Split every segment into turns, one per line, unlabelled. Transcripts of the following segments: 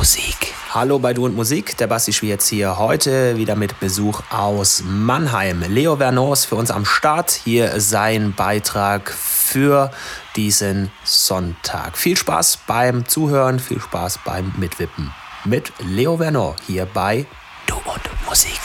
Musik. Hallo bei Du und Musik, der Basti Schwierz hier. Heute wieder mit Besuch aus Mannheim. Leo Vernon ist für uns am Start. Hier sein Beitrag für diesen Sonntag. Viel Spaß beim Zuhören, viel Spaß beim Mitwippen. Mit Leo Vernon hier bei Du und Musik.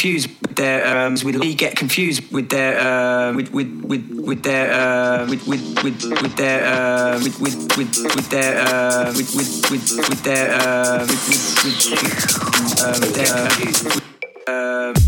Confused with their um, with get confused with their uh, with with with with their uh, with with with with their uh, with with with with their uh, with with with with their uh, with with with um, their uh,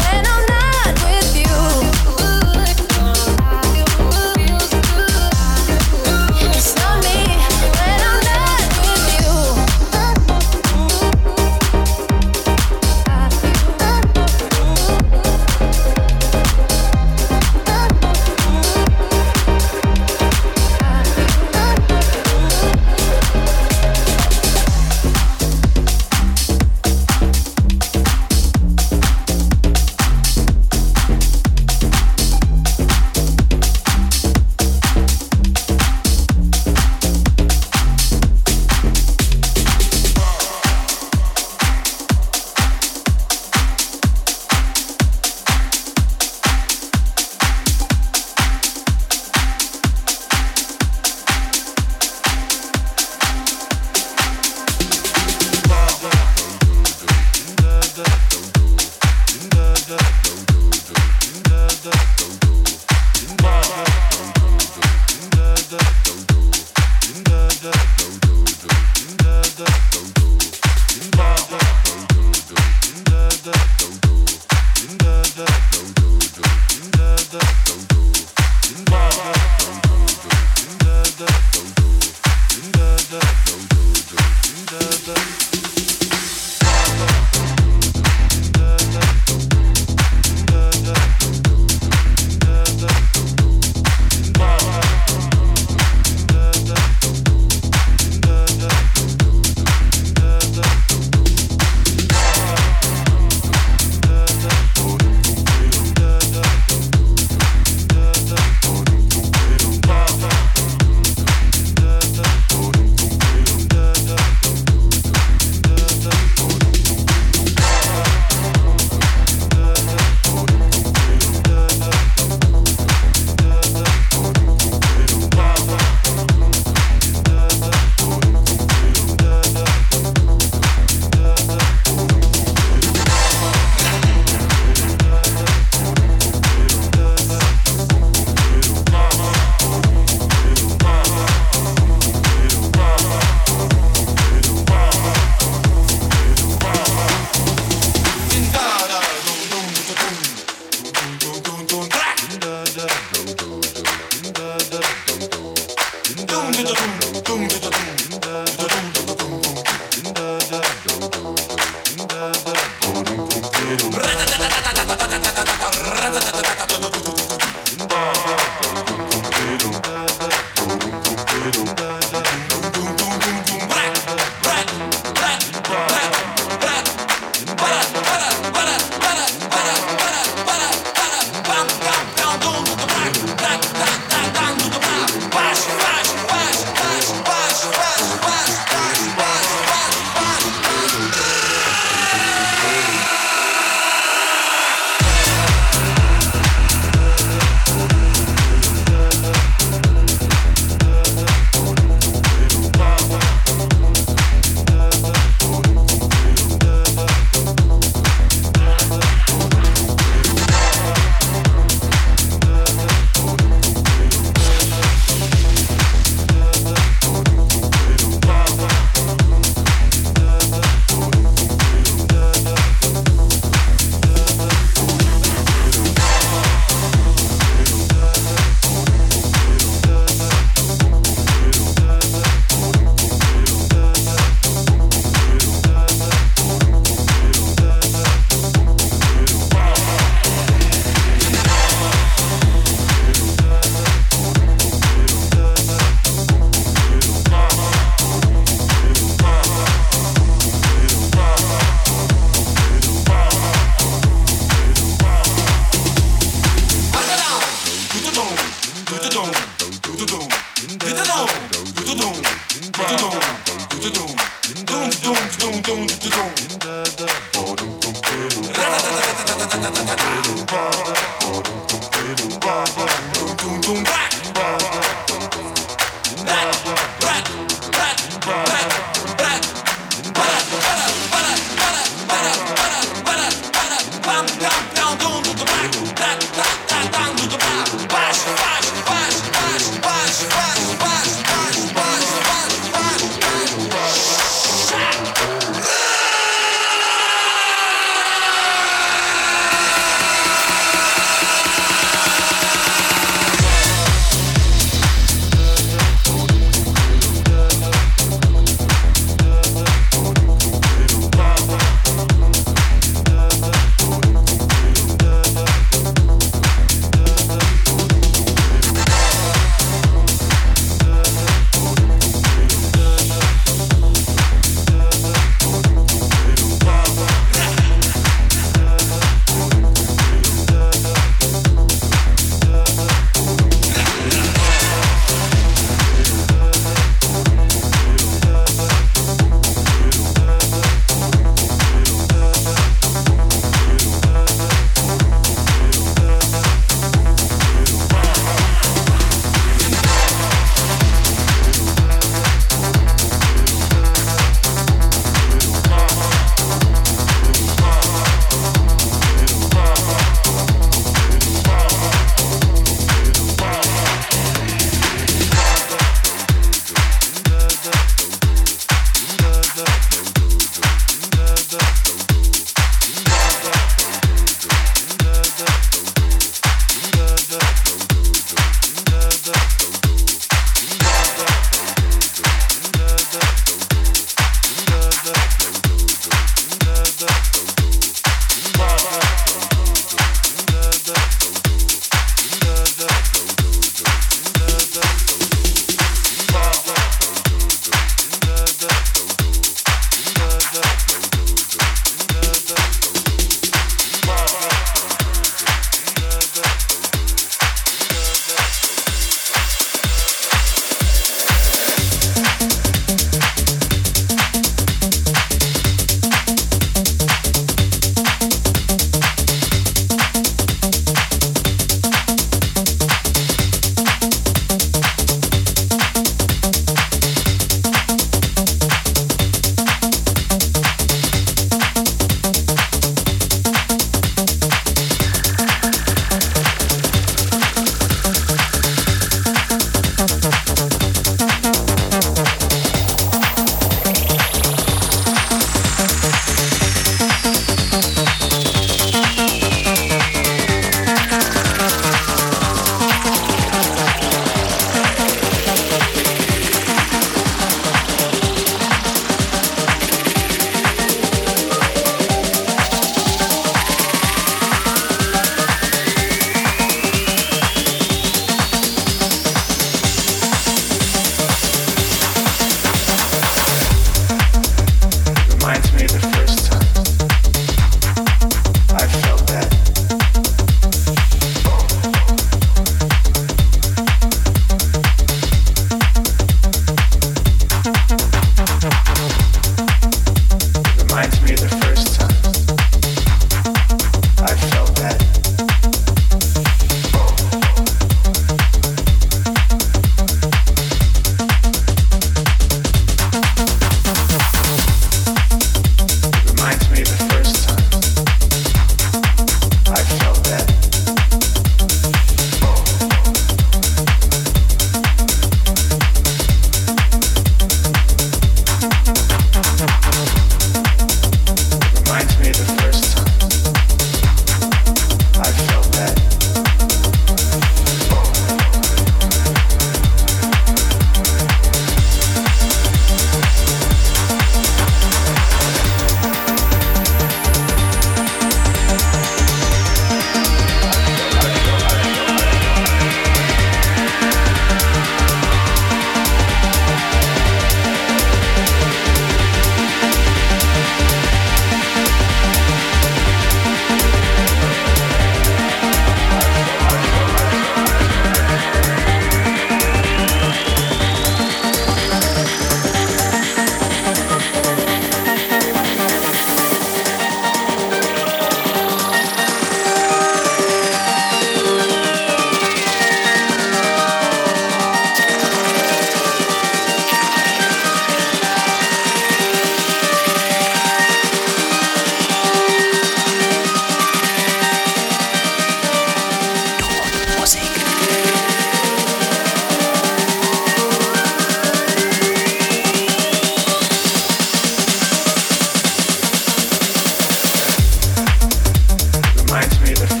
either.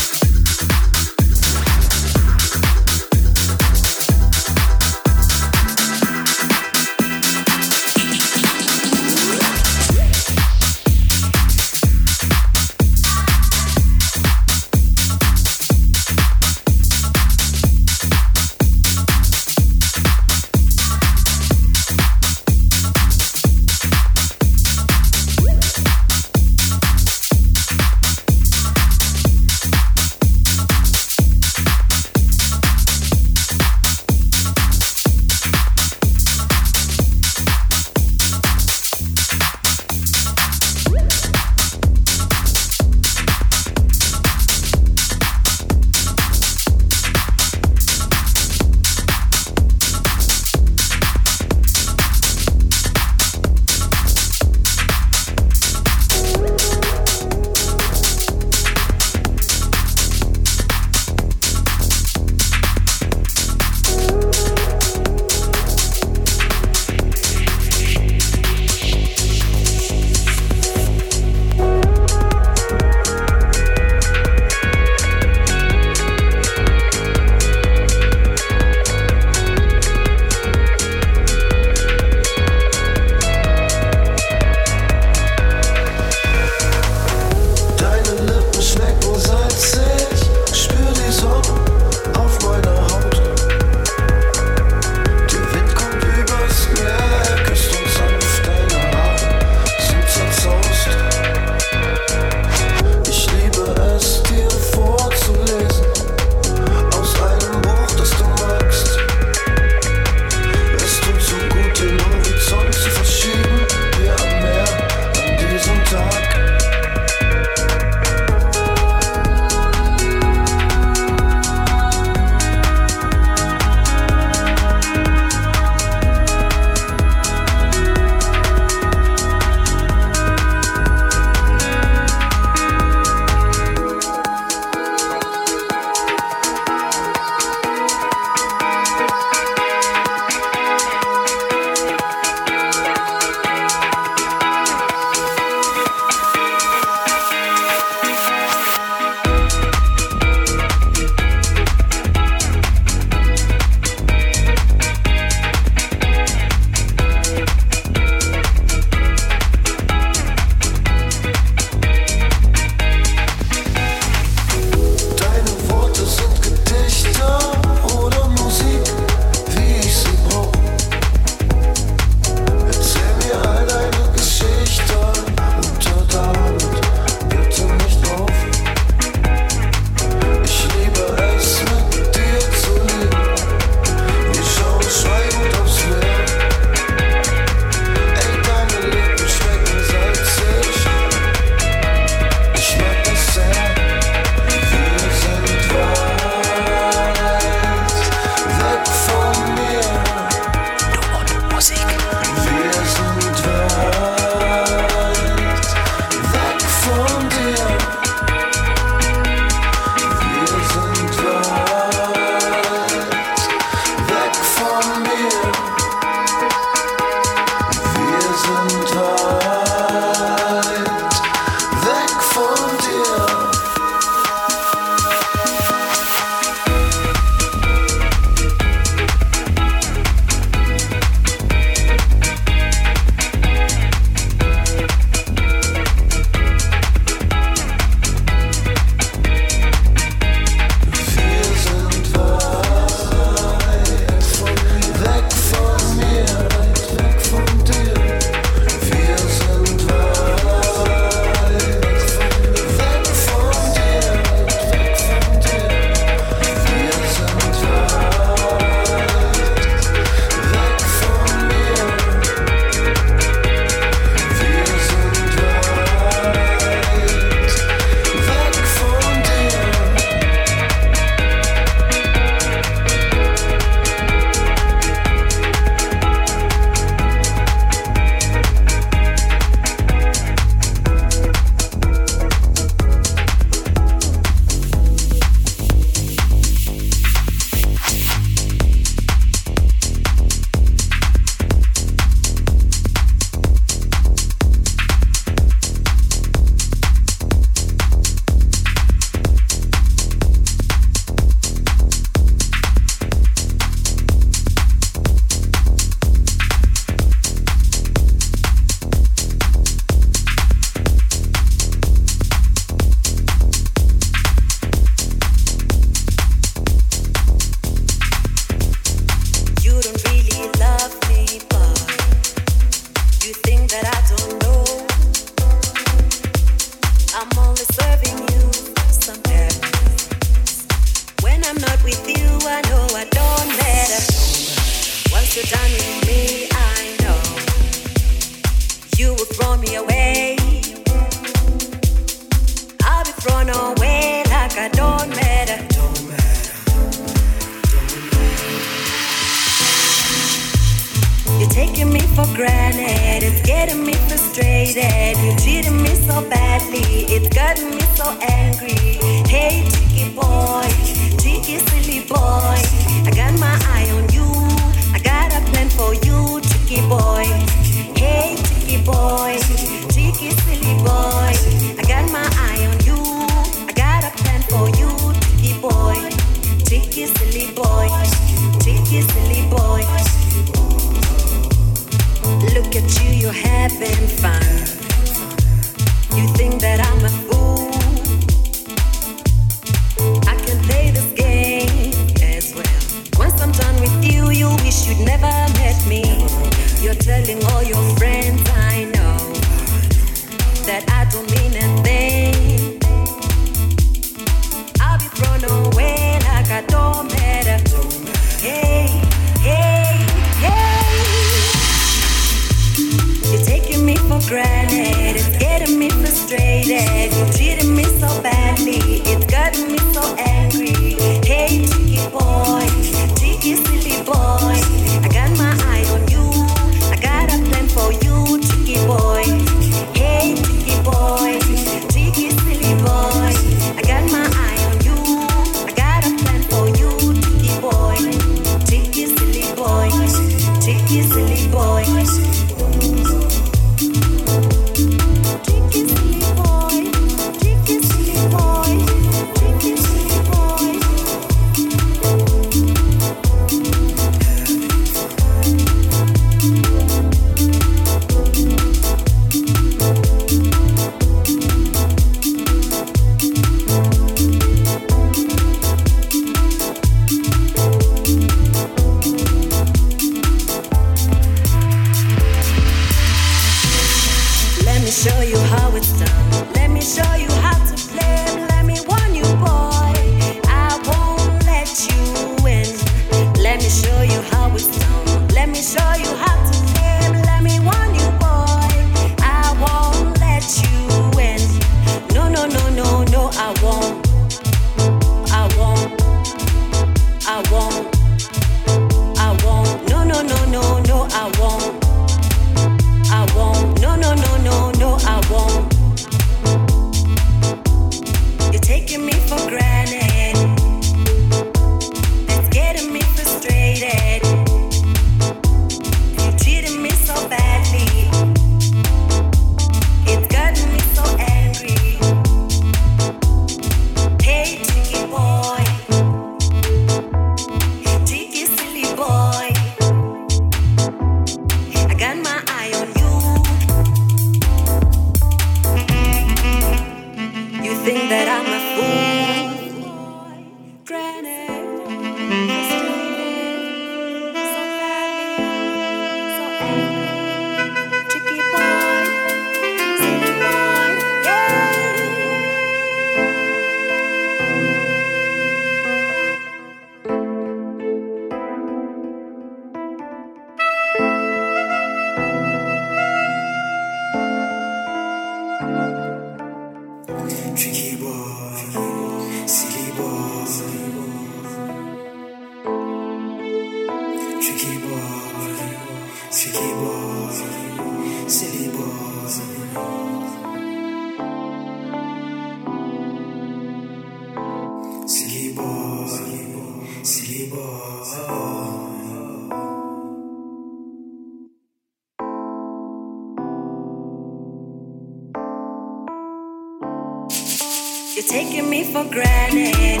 You're taking me for granted.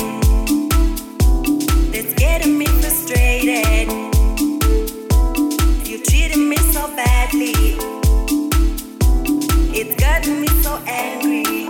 That's getting me frustrated. You're treating me so badly. It's gotten me so angry.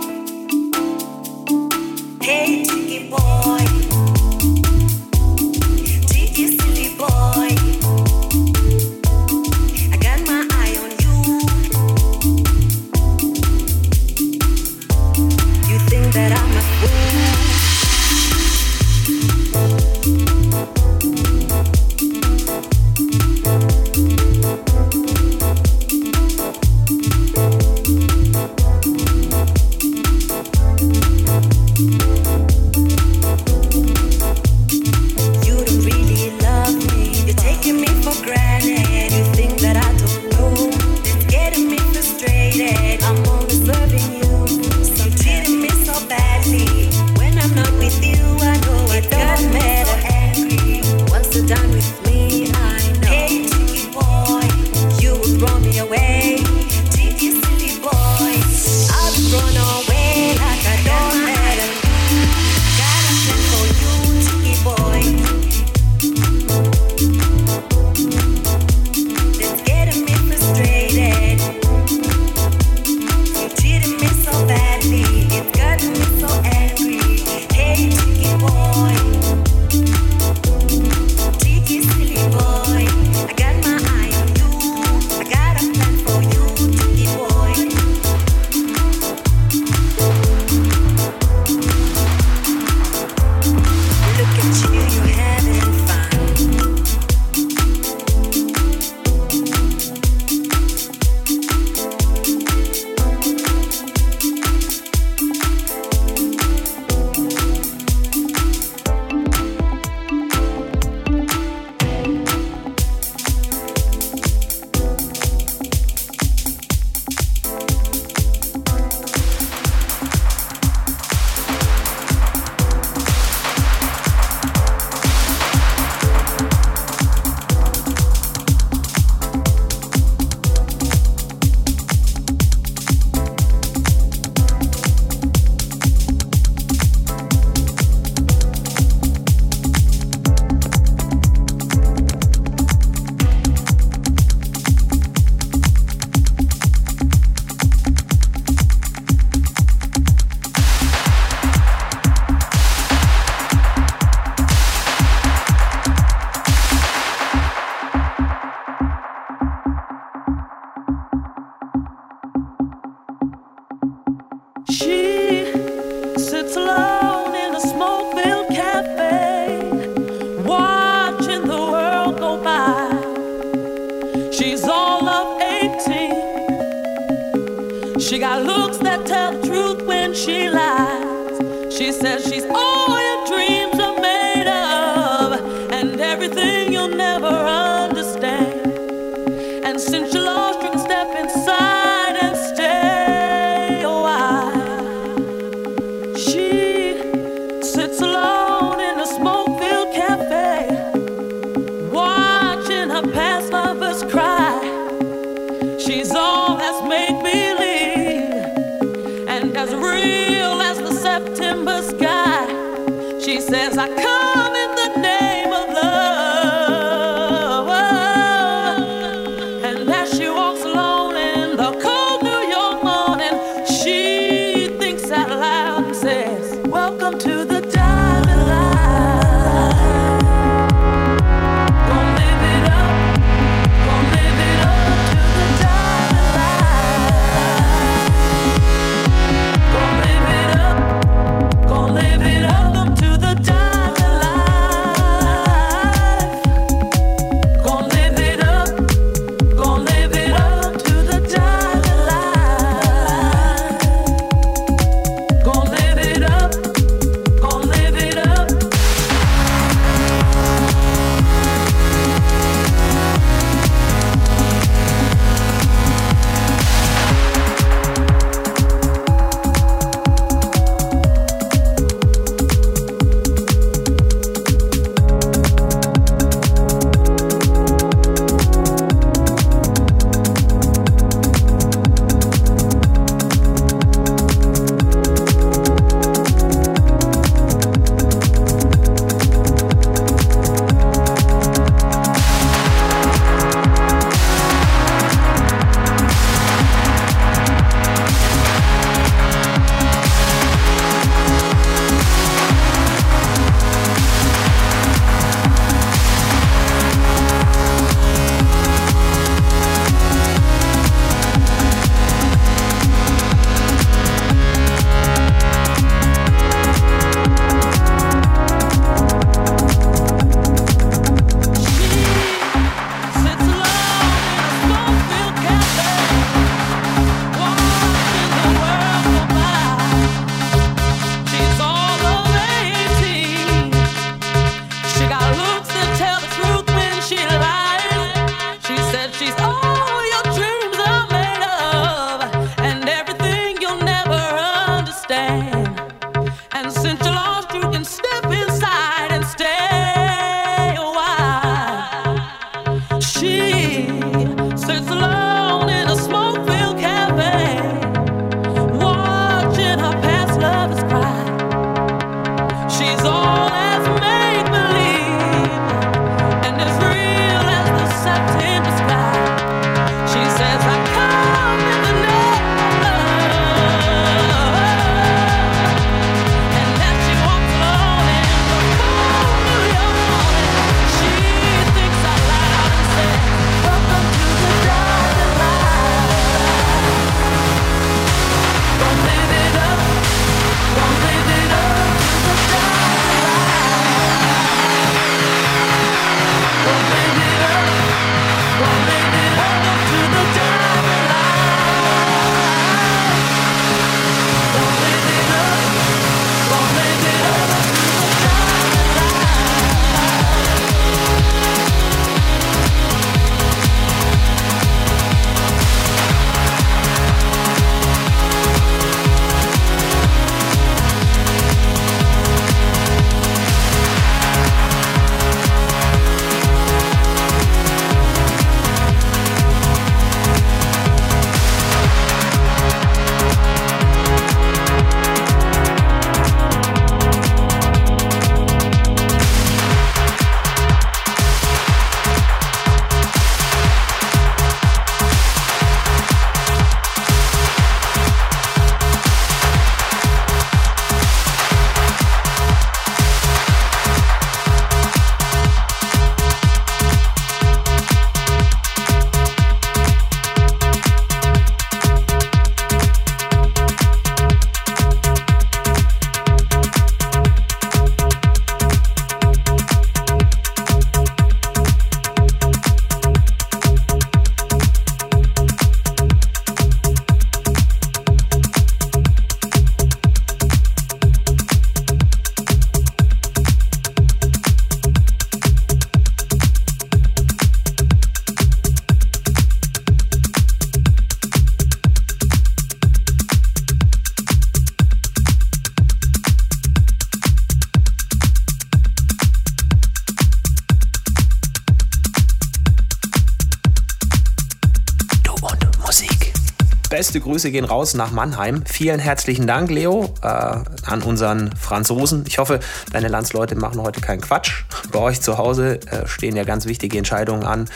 Beste Grüße gehen raus nach Mannheim. Vielen herzlichen Dank, Leo, äh, an unseren Franzosen. Ich hoffe, deine Landsleute machen heute keinen Quatsch. Bei euch zu Hause äh, stehen ja ganz wichtige Entscheidungen an.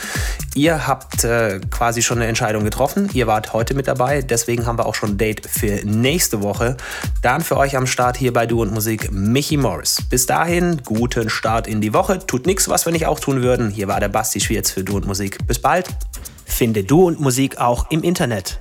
Ihr habt äh, quasi schon eine Entscheidung getroffen. Ihr wart heute mit dabei. Deswegen haben wir auch schon ein Date für nächste Woche. Dann für euch am Start hier bei Du und Musik Michi Morris. Bis dahin, guten Start in die Woche. Tut nichts, was wir nicht auch tun würden. Hier war der Basti Schwierz für Du und Musik. Bis bald. Finde Du und Musik auch im Internet.